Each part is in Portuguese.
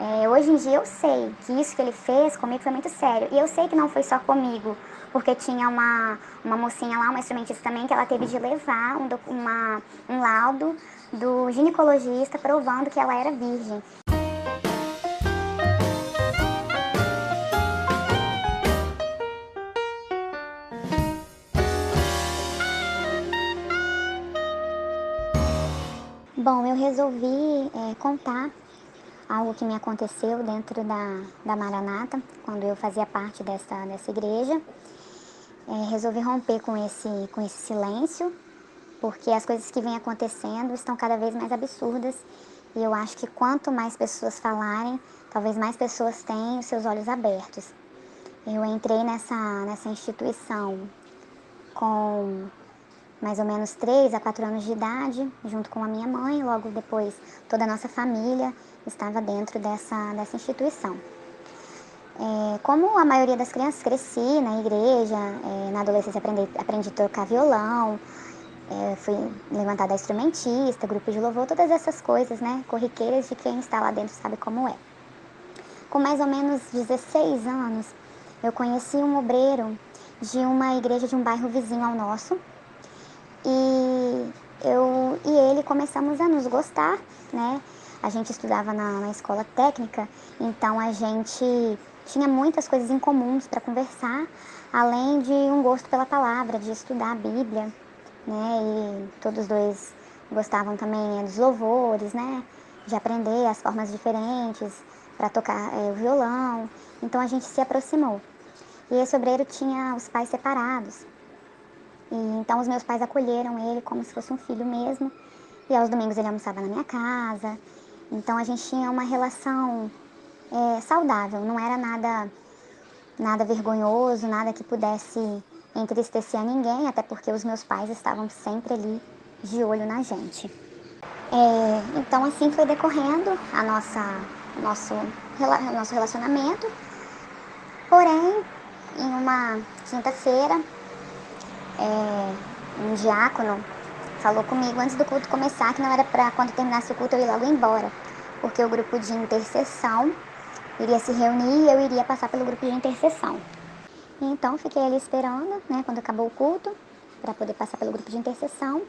É, hoje em dia eu sei que isso que ele fez comigo foi muito sério. E eu sei que não foi só comigo, porque tinha uma, uma mocinha lá, uma instrumentista também, que ela teve de levar um, uma, um laudo do ginecologista provando que ela era virgem. Bom, eu resolvi é, contar algo que me aconteceu dentro da, da Maranata, quando eu fazia parte dessa, dessa igreja. É, resolvi romper com esse, com esse silêncio, porque as coisas que vêm acontecendo estão cada vez mais absurdas e eu acho que quanto mais pessoas falarem, talvez mais pessoas tenham seus olhos abertos. Eu entrei nessa, nessa instituição com mais ou menos 3 a 4 anos de idade, junto com a minha mãe, logo depois toda a nossa família estava dentro dessa, dessa instituição. É, como a maioria das crianças, cresci na igreja, é, na adolescência aprendi, aprendi a tocar violão, é, fui levantada instrumentista, grupo de louvor, todas essas coisas, né, corriqueiras de quem está lá dentro sabe como é. Com mais ou menos 16 anos, eu conheci um obreiro de uma igreja de um bairro vizinho ao nosso, e eu e ele começamos a nos gostar, né? A gente estudava na, na escola técnica, então a gente tinha muitas coisas em comuns para conversar, além de um gosto pela palavra, de estudar a Bíblia, né? E todos dois gostavam também dos louvores, né? De aprender as formas diferentes para tocar é, o violão. Então a gente se aproximou. E esse obreiro tinha os pais separados. E, então os meus pais acolheram ele como se fosse um filho mesmo. E aos domingos ele almoçava na minha casa. Então a gente tinha uma relação é, saudável, não era nada, nada vergonhoso, nada que pudesse entristecer a ninguém, até porque os meus pais estavam sempre ali de olho na gente. É, então assim foi decorrendo a nossa, nosso, nosso relacionamento. Porém, em uma quinta-feira, é, um diácono falou comigo antes do culto começar que não era para quando terminasse o culto eu ir logo embora, porque o grupo de intercessão iria se reunir e eu iria passar pelo grupo de intercessão. Então fiquei ali esperando, né, quando acabou o culto, para poder passar pelo grupo de intercessão.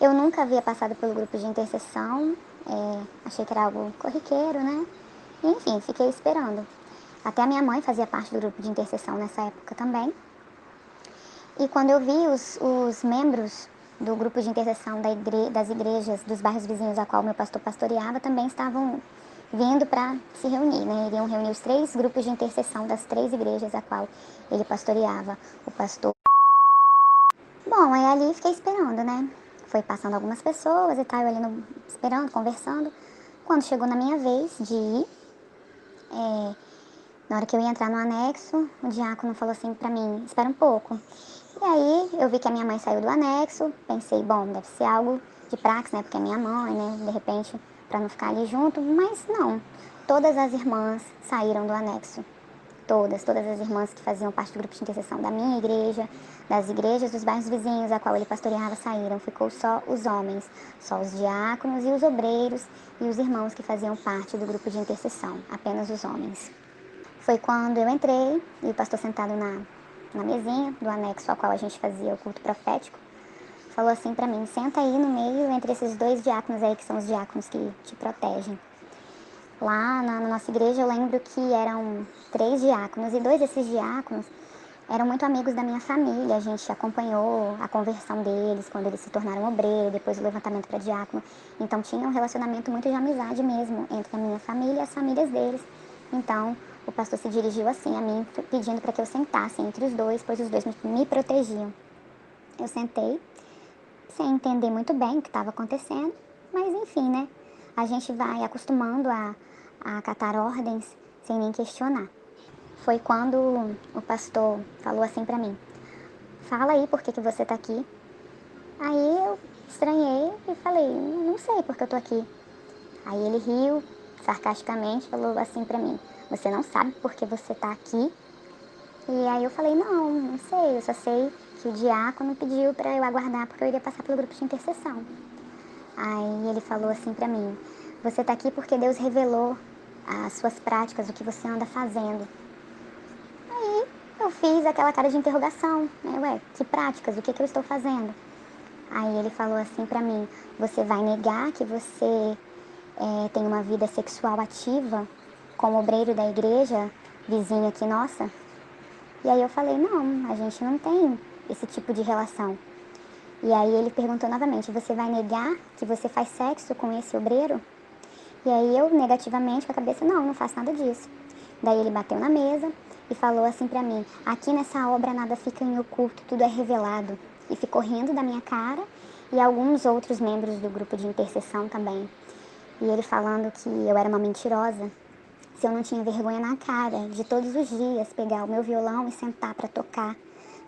Eu nunca havia passado pelo grupo de intercessão, é, achei que era algo corriqueiro, né? enfim, fiquei esperando. Até a minha mãe fazia parte do grupo de intercessão nessa época também. E quando eu vi os, os membros do grupo de intercessão da igre, das igrejas dos bairros vizinhos a qual meu pastor pastoreava também estavam vindo para se reunir, né? Iriam reunir os três grupos de intercessão das três igrejas a qual ele pastoreava. O pastor. Bom, aí ali fiquei esperando, né? Foi passando algumas pessoas e tal, eu ali no, esperando, conversando. Quando chegou na minha vez de ir, é, na hora que eu ia entrar no anexo, o diácono falou assim para mim: espera um pouco. E aí eu vi que a minha mãe saiu do anexo, pensei, bom, deve ser algo de praxe, né? Porque é minha mãe, né? De repente, para não ficar ali junto, mas não. Todas as irmãs saíram do anexo. Todas, todas as irmãs que faziam parte do grupo de intercessão da minha igreja, das igrejas dos bairros vizinhos a qual ele pastoreava saíram. Ficou só os homens, só os diáconos e os obreiros e os irmãos que faziam parte do grupo de intercessão, apenas os homens. Foi quando eu entrei e o pastor sentado na na mesinha do anexo ao qual a gente fazia o culto profético, falou assim para mim: senta aí no meio entre esses dois diáconos aí, que são os diáconos que te protegem. Lá na, na nossa igreja eu lembro que eram três diáconos e dois desses diáconos eram muito amigos da minha família. A gente acompanhou a conversão deles quando eles se tornaram obreiro, depois o levantamento para diácono. Então tinha um relacionamento muito de amizade mesmo entre a minha família e as famílias deles. Então o pastor se dirigiu assim a mim, pedindo para que eu sentasse entre os dois, pois os dois me protegiam. Eu sentei, sem entender muito bem o que estava acontecendo, mas enfim, né? A gente vai acostumando a, a acatar ordens sem nem questionar. Foi quando o pastor falou assim para mim: Fala aí por que, que você está aqui. Aí eu estranhei e falei: Não sei por que eu tô aqui. Aí ele riu sarcasticamente, falou assim para mim: você não sabe por que você está aqui? E aí eu falei, não, não sei, eu só sei que o diácono pediu para eu aguardar porque eu iria passar pelo grupo de intercessão. Aí ele falou assim para mim, você está aqui porque Deus revelou as suas práticas, o que você anda fazendo. Aí eu fiz aquela cara de interrogação, né? Ué, que práticas? O que, que eu estou fazendo? Aí ele falou assim para mim: Você vai negar que você é, tem uma vida sexual ativa como obreiro da igreja, vizinho aqui nossa? E aí eu falei: Não, a gente não tem esse tipo de relação. E aí ele perguntou novamente: Você vai negar que você faz sexo com esse obreiro? E aí eu, negativamente, com a cabeça: Não, não faço nada disso. Daí ele bateu na mesa e falou assim para mim: Aqui nessa obra nada fica em oculto, tudo é revelado. E ficou rindo da minha cara e alguns outros membros do grupo de intercessão também. E ele falando que eu era uma mentirosa, se eu não tinha vergonha na cara de todos os dias pegar o meu violão e sentar para tocar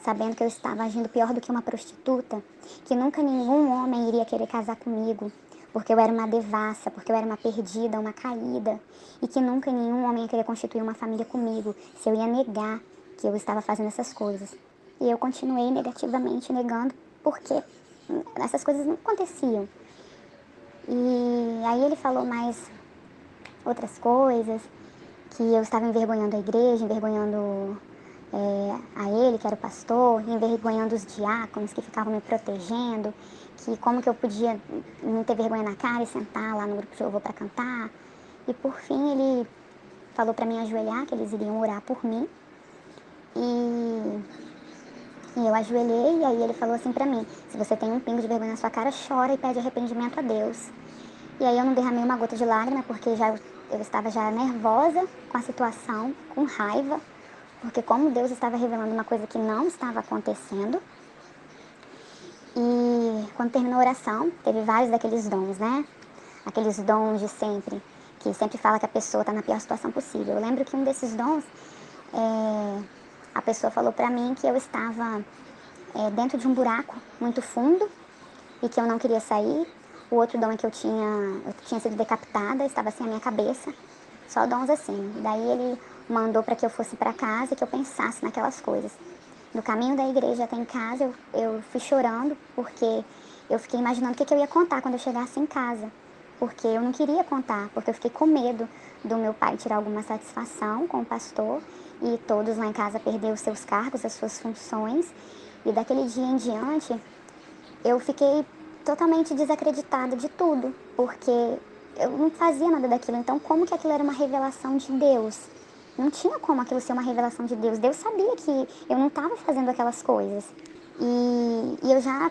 sabendo que eu estava agindo pior do que uma prostituta, que nunca nenhum homem iria querer casar comigo, porque eu era uma devassa, porque eu era uma perdida, uma caída, e que nunca nenhum homem ia querer constituir uma família comigo, se eu ia negar que eu estava fazendo essas coisas. E eu continuei negativamente negando, porque essas coisas não aconteciam. E aí ele falou mais outras coisas, que eu estava envergonhando a igreja, envergonhando é, a ele, que era o pastor, envergonhando os diáconos que ficavam me protegendo, que como que eu podia não ter vergonha na cara e sentar lá no grupo de louvor para cantar. E por fim ele falou para mim ajoelhar, que eles iriam orar por mim. E, e eu ajoelhei e aí ele falou assim para mim, se você tem um pingo de vergonha na sua cara, chora e pede arrependimento a Deus. E aí eu não derramei uma gota de lágrima, porque já eu estava já nervosa com a situação, com raiva, porque como Deus estava revelando uma coisa que não estava acontecendo. E quando terminou a oração, teve vários daqueles dons, né? Aqueles dons de sempre, que sempre fala que a pessoa está na pior situação possível. Eu lembro que um desses dons, é, a pessoa falou para mim que eu estava é, dentro de um buraco muito fundo e que eu não queria sair. O outro dom é que eu tinha, eu tinha sido decapitada, estava assim a minha cabeça. Só dons assim. Daí ele mandou para que eu fosse para casa e que eu pensasse naquelas coisas. No caminho da igreja até em casa, eu, eu fui chorando porque eu fiquei imaginando o que, que eu ia contar quando eu chegasse em casa. Porque eu não queria contar, porque eu fiquei com medo do meu pai tirar alguma satisfação com o pastor e todos lá em casa perder os seus cargos, as suas funções. E daquele dia em diante, eu fiquei totalmente desacreditada de tudo, porque eu não fazia nada daquilo. Então, como que aquilo era uma revelação de Deus? Não tinha como aquilo ser uma revelação de Deus. Deus sabia que eu não estava fazendo aquelas coisas. E, e, eu já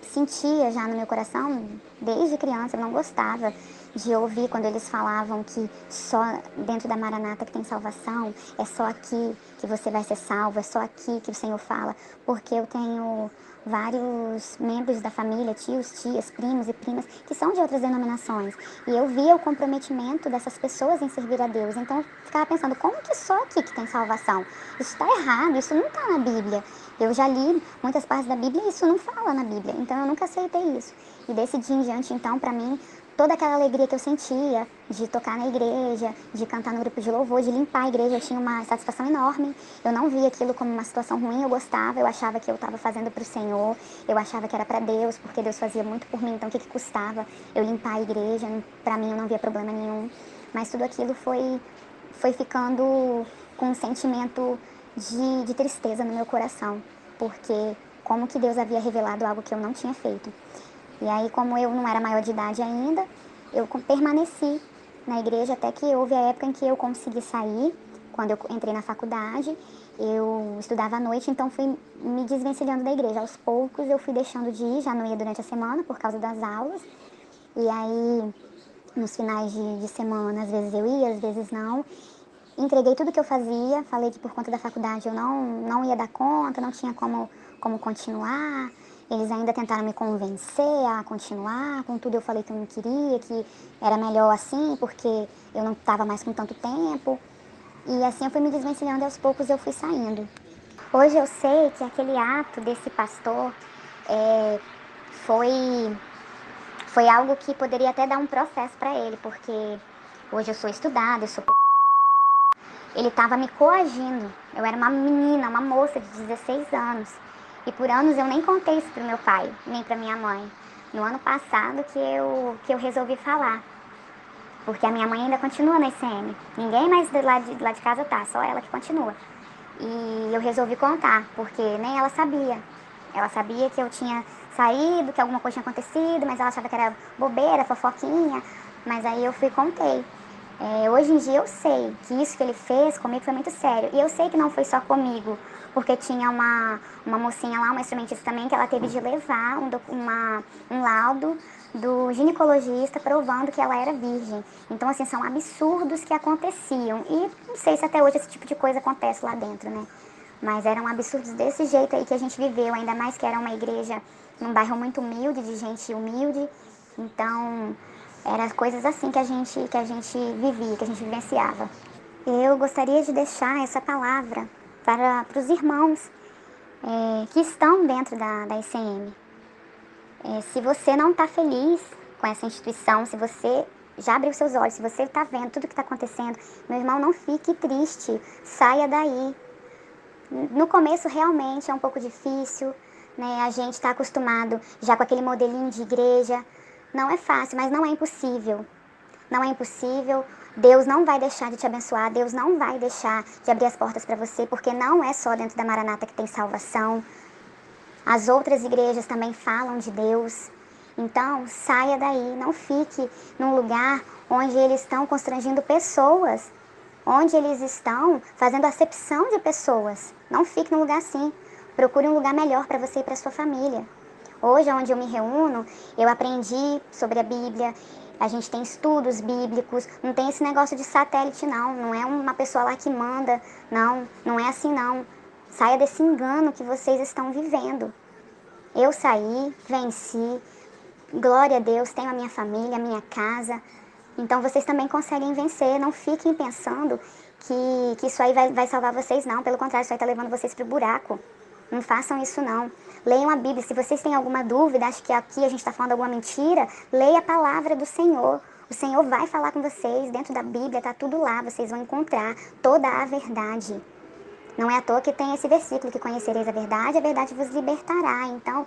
sentia já no meu coração, desde criança, eu não gostava de ouvir quando eles falavam que só dentro da Maranata que tem salvação, é só aqui que você vai ser salvo, é só aqui que o Senhor fala, porque eu tenho vários membros da família, tios, tias, primos e primas, que são de outras denominações. E eu via o comprometimento dessas pessoas em servir a Deus. Então, eu ficava pensando, como que só aqui que tem salvação? Isso está errado, isso não está na Bíblia. Eu já li muitas partes da Bíblia e isso não fala na Bíblia. Então, eu nunca aceitei isso. E desse dia em diante, então, para mim, toda aquela alegria que eu sentia de tocar na igreja, de cantar no grupo de louvor, de limpar a igreja, eu tinha uma satisfação enorme. Eu não via aquilo como uma situação ruim, eu gostava, eu achava que eu estava fazendo para o Senhor, eu achava que era para Deus, porque Deus fazia muito por mim, então o que, que custava eu limpar a igreja? Para mim eu não via problema nenhum. Mas tudo aquilo foi, foi ficando com um sentimento de, de tristeza no meu coração, porque como que Deus havia revelado algo que eu não tinha feito. E aí, como eu não era maior de idade ainda, eu permaneci na igreja até que houve a época em que eu consegui sair. Quando eu entrei na faculdade, eu estudava à noite, então fui me desvencilhando da igreja. Aos poucos eu fui deixando de ir, já não ia durante a semana por causa das aulas. E aí, nos finais de, de semana, às vezes eu ia, às vezes não. Entreguei tudo que eu fazia, falei que por conta da faculdade eu não, não ia dar conta, não tinha como, como continuar. Eles ainda tentaram me convencer a continuar, contudo eu falei que eu não queria, que era melhor assim, porque eu não estava mais com tanto tempo. E assim eu fui me desvencilhando e aos poucos eu fui saindo. Hoje eu sei que aquele ato desse pastor é, foi, foi algo que poderia até dar um processo para ele, porque hoje eu sou estudada, eu sou ele estava me coagindo. Eu era uma menina, uma moça de 16 anos. E por anos eu nem contei isso pro meu pai, nem pra minha mãe. No ano passado que eu, que eu resolvi falar. porque a minha mãe ainda continua na ICM. Ninguém mais do lado de, lá de casa tá, só ela que continua. E eu resolvi contar, porque nem ela sabia. Ela sabia que eu tinha saído, que alguma coisa tinha acontecido, mas ela achava que era bobeira, fofoquinha. Mas aí eu fui e contei. É, hoje em dia eu sei que isso que ele fez comigo foi muito sério. E eu sei que não foi só comigo, porque tinha uma, uma mocinha lá, uma instrumentista também, que ela teve de levar um, uma, um laudo do ginecologista provando que ela era virgem. Então, assim, são absurdos que aconteciam. E não sei se até hoje esse tipo de coisa acontece lá dentro, né? Mas eram absurdos desse jeito aí que a gente viveu, ainda mais que era uma igreja num bairro muito humilde, de gente humilde. Então, eram coisas assim que a gente, que a gente vivia, que a gente vivenciava. Eu gostaria de deixar essa palavra para, para os irmãos é, que estão dentro da, da ICM. É, se você não está feliz com essa instituição, se você já abriu seus olhos, se você está vendo tudo que está acontecendo, meu irmão, não fique triste, saia daí. No começo realmente é um pouco difícil, né? A gente está acostumado já com aquele modelinho de igreja, não é fácil, mas não é impossível. Não é impossível. Deus não vai deixar de te abençoar, Deus não vai deixar de abrir as portas para você, porque não é só dentro da Maranata que tem salvação. As outras igrejas também falam de Deus. Então, saia daí, não fique num lugar onde eles estão constrangindo pessoas, onde eles estão fazendo acepção de pessoas. Não fique num lugar assim. Procure um lugar melhor para você e para sua família. Hoje, onde eu me reúno, eu aprendi sobre a Bíblia, a gente tem estudos bíblicos, não tem esse negócio de satélite não, não é uma pessoa lá que manda, não, não é assim não. Saia desse engano que vocês estão vivendo. Eu saí, venci, glória a Deus, tenho a minha família, a minha casa. Então vocês também conseguem vencer, não fiquem pensando que, que isso aí vai, vai salvar vocês não, pelo contrário, isso aí está levando vocês para o buraco. Não façam isso não. Leiam a Bíblia. Se vocês têm alguma dúvida, acho que aqui a gente está falando alguma mentira, leia a palavra do Senhor. O Senhor vai falar com vocês dentro da Bíblia, está tudo lá, vocês vão encontrar toda a verdade. Não é à toa que tem esse versículo que conhecereis a verdade, a verdade vos libertará. Então,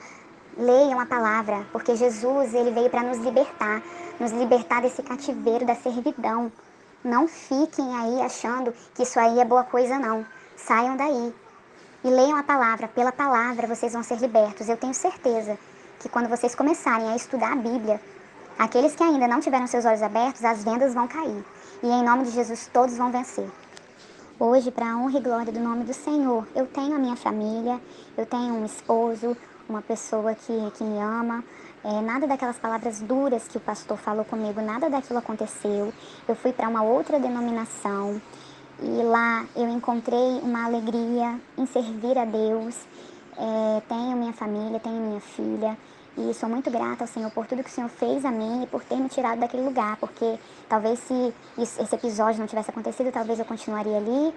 leiam a palavra, porque Jesus, ele veio para nos libertar, nos libertar desse cativeiro da servidão. Não fiquem aí achando que isso aí é boa coisa não. Saiam daí e leiam a palavra. Pela palavra vocês vão ser libertos. Eu tenho certeza que quando vocês começarem a estudar a Bíblia, aqueles que ainda não tiveram seus olhos abertos, as vendas vão cair. E em nome de Jesus todos vão vencer. Hoje, para a honra e glória do nome do Senhor, eu tenho a minha família, eu tenho um esposo, uma pessoa que, que me ama. É, nada daquelas palavras duras que o pastor falou comigo, nada daquilo aconteceu. Eu fui para uma outra denominação. E lá eu encontrei uma alegria em servir a Deus. É, tenho minha família, tenho minha filha. E sou muito grata ao Senhor por tudo que o Senhor fez a mim e por ter me tirado daquele lugar. Porque talvez se esse episódio não tivesse acontecido, talvez eu continuaria ali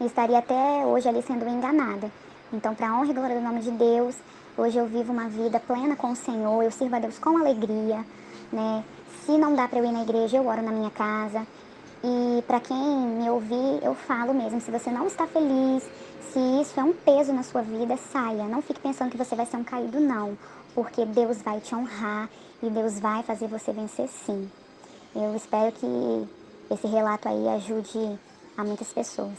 e estaria até hoje ali sendo enganada. Então, para honra e glória do nome de Deus, hoje eu vivo uma vida plena com o Senhor, eu sirvo a Deus com alegria, né? Se não dá para eu ir na igreja, eu oro na minha casa, e para quem me ouvir, eu falo mesmo, se você não está feliz, se isso é um peso na sua vida, saia. Não fique pensando que você vai ser um caído, não. Porque Deus vai te honrar e Deus vai fazer você vencer sim. Eu espero que esse relato aí ajude a muitas pessoas.